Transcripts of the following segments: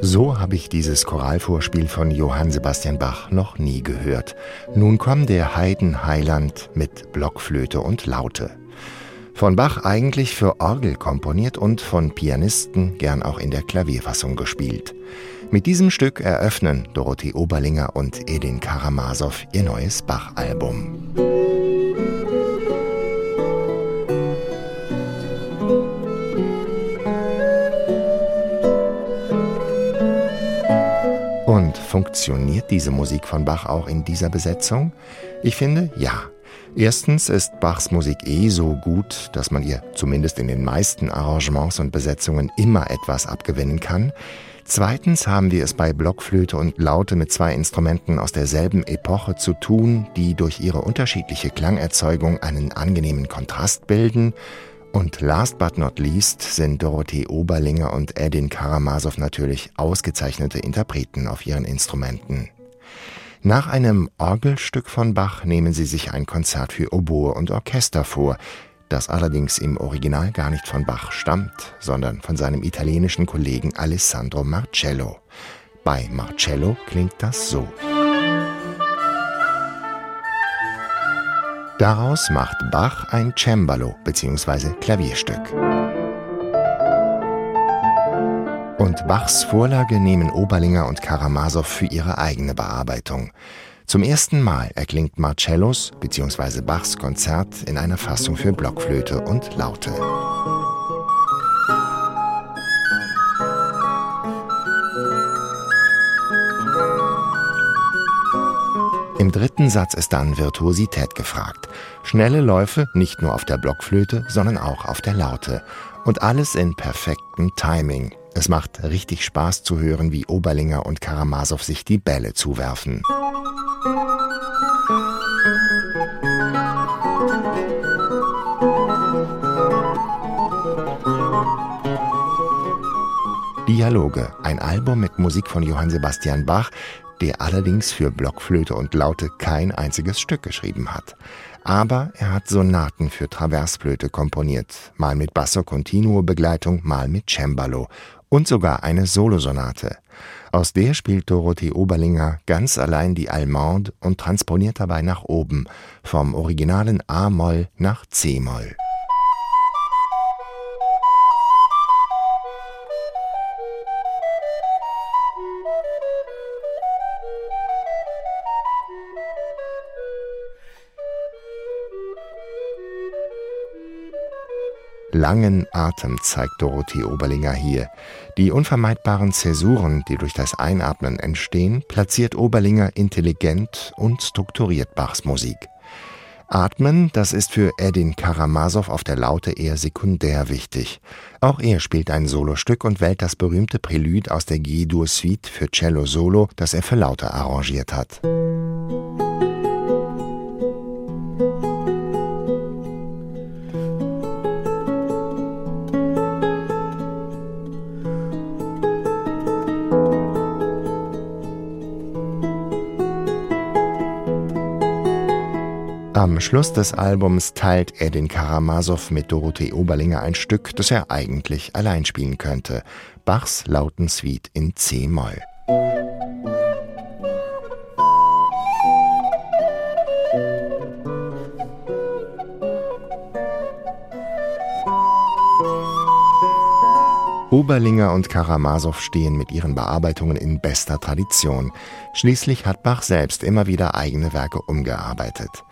So habe ich dieses Choralvorspiel von Johann Sebastian Bach noch nie gehört. Nun kommt der Heidenheiland mit Blockflöte und Laute. Von Bach eigentlich für Orgel komponiert und von Pianisten gern auch in der Klavierfassung gespielt. Mit diesem Stück eröffnen Dorothee Oberlinger und Edin Karamasow ihr neues Bach-Album. Und funktioniert diese Musik von Bach auch in dieser Besetzung? Ich finde, ja. Erstens ist Bachs Musik eh so gut, dass man ihr zumindest in den meisten Arrangements und Besetzungen immer etwas abgewinnen kann. Zweitens haben wir es bei Blockflöte und Laute mit zwei Instrumenten aus derselben Epoche zu tun, die durch ihre unterschiedliche Klangerzeugung einen angenehmen Kontrast bilden. Und last but not least sind Dorothee Oberlinger und Edin Karamasow natürlich ausgezeichnete Interpreten auf ihren Instrumenten. Nach einem Orgelstück von Bach nehmen sie sich ein Konzert für Oboe und Orchester vor, das allerdings im Original gar nicht von Bach stammt, sondern von seinem italienischen Kollegen Alessandro Marcello. Bei Marcello klingt das so. Daraus macht Bach ein Cembalo bzw. Klavierstück. Und Bachs Vorlage nehmen Oberlinger und Karamasow für ihre eigene Bearbeitung. Zum ersten Mal erklingt Marcellos bzw. Bachs Konzert in einer Fassung für Blockflöte und Laute. Im dritten Satz ist dann Virtuosität gefragt. Schnelle Läufe nicht nur auf der Blockflöte, sondern auch auf der Laute. Und alles in perfektem Timing. Es macht richtig Spaß zu hören, wie Oberlinger und Karamasow sich die Bälle zuwerfen. Dialoge, ein Album mit Musik von Johann Sebastian Bach, der allerdings für Blockflöte und Laute kein einziges Stück geschrieben hat. Aber er hat Sonaten für Traversflöte komponiert, mal mit Basso Continuo Begleitung, mal mit Cembalo und sogar eine Solosonate. Aus der spielt Dorothee Oberlinger ganz allein die Allemande und transponiert dabei nach oben, vom originalen A-Moll nach C-Moll. Langen Atem zeigt Dorothee Oberlinger hier. Die unvermeidbaren Zäsuren, die durch das Einatmen entstehen, platziert Oberlinger intelligent und strukturiert Bachs Musik. Atmen, das ist für Edin Karamasow auf der Laute eher sekundär wichtig. Auch er spielt ein Solostück und wählt das berühmte Prälude aus der G-Dur-Suite für Cello Solo, das er für Laute arrangiert hat. Am Schluss des Albums teilt Edin Karamasow mit Dorothee Oberlinger ein Stück, das er eigentlich allein spielen könnte. Bachs Lautensuite in C-Moll. Oberlinger und Karamasow stehen mit ihren Bearbeitungen in bester Tradition. Schließlich hat Bach selbst immer wieder eigene Werke umgearbeitet.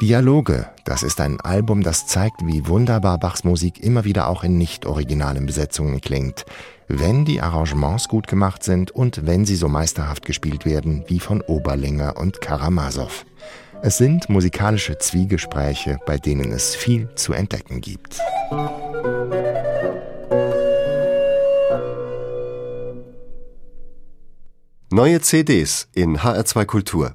Dialoge, das ist ein Album, das zeigt, wie wunderbar Bachs Musik immer wieder auch in nicht originalen Besetzungen klingt, wenn die Arrangements gut gemacht sind und wenn sie so meisterhaft gespielt werden wie von Oberlinger und Karamasow. Es sind musikalische Zwiegespräche, bei denen es viel zu entdecken gibt. Neue CDs in HR2 Kultur